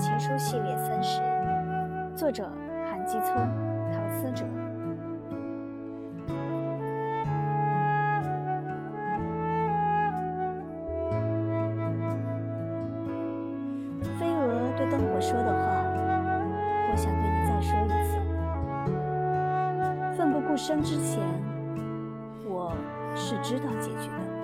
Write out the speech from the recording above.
情书系列三十，作者韩基聪、陶思哲。飞蛾对灯火说的话，我想对你再说一次。奋不顾身之前，我是知道结局的。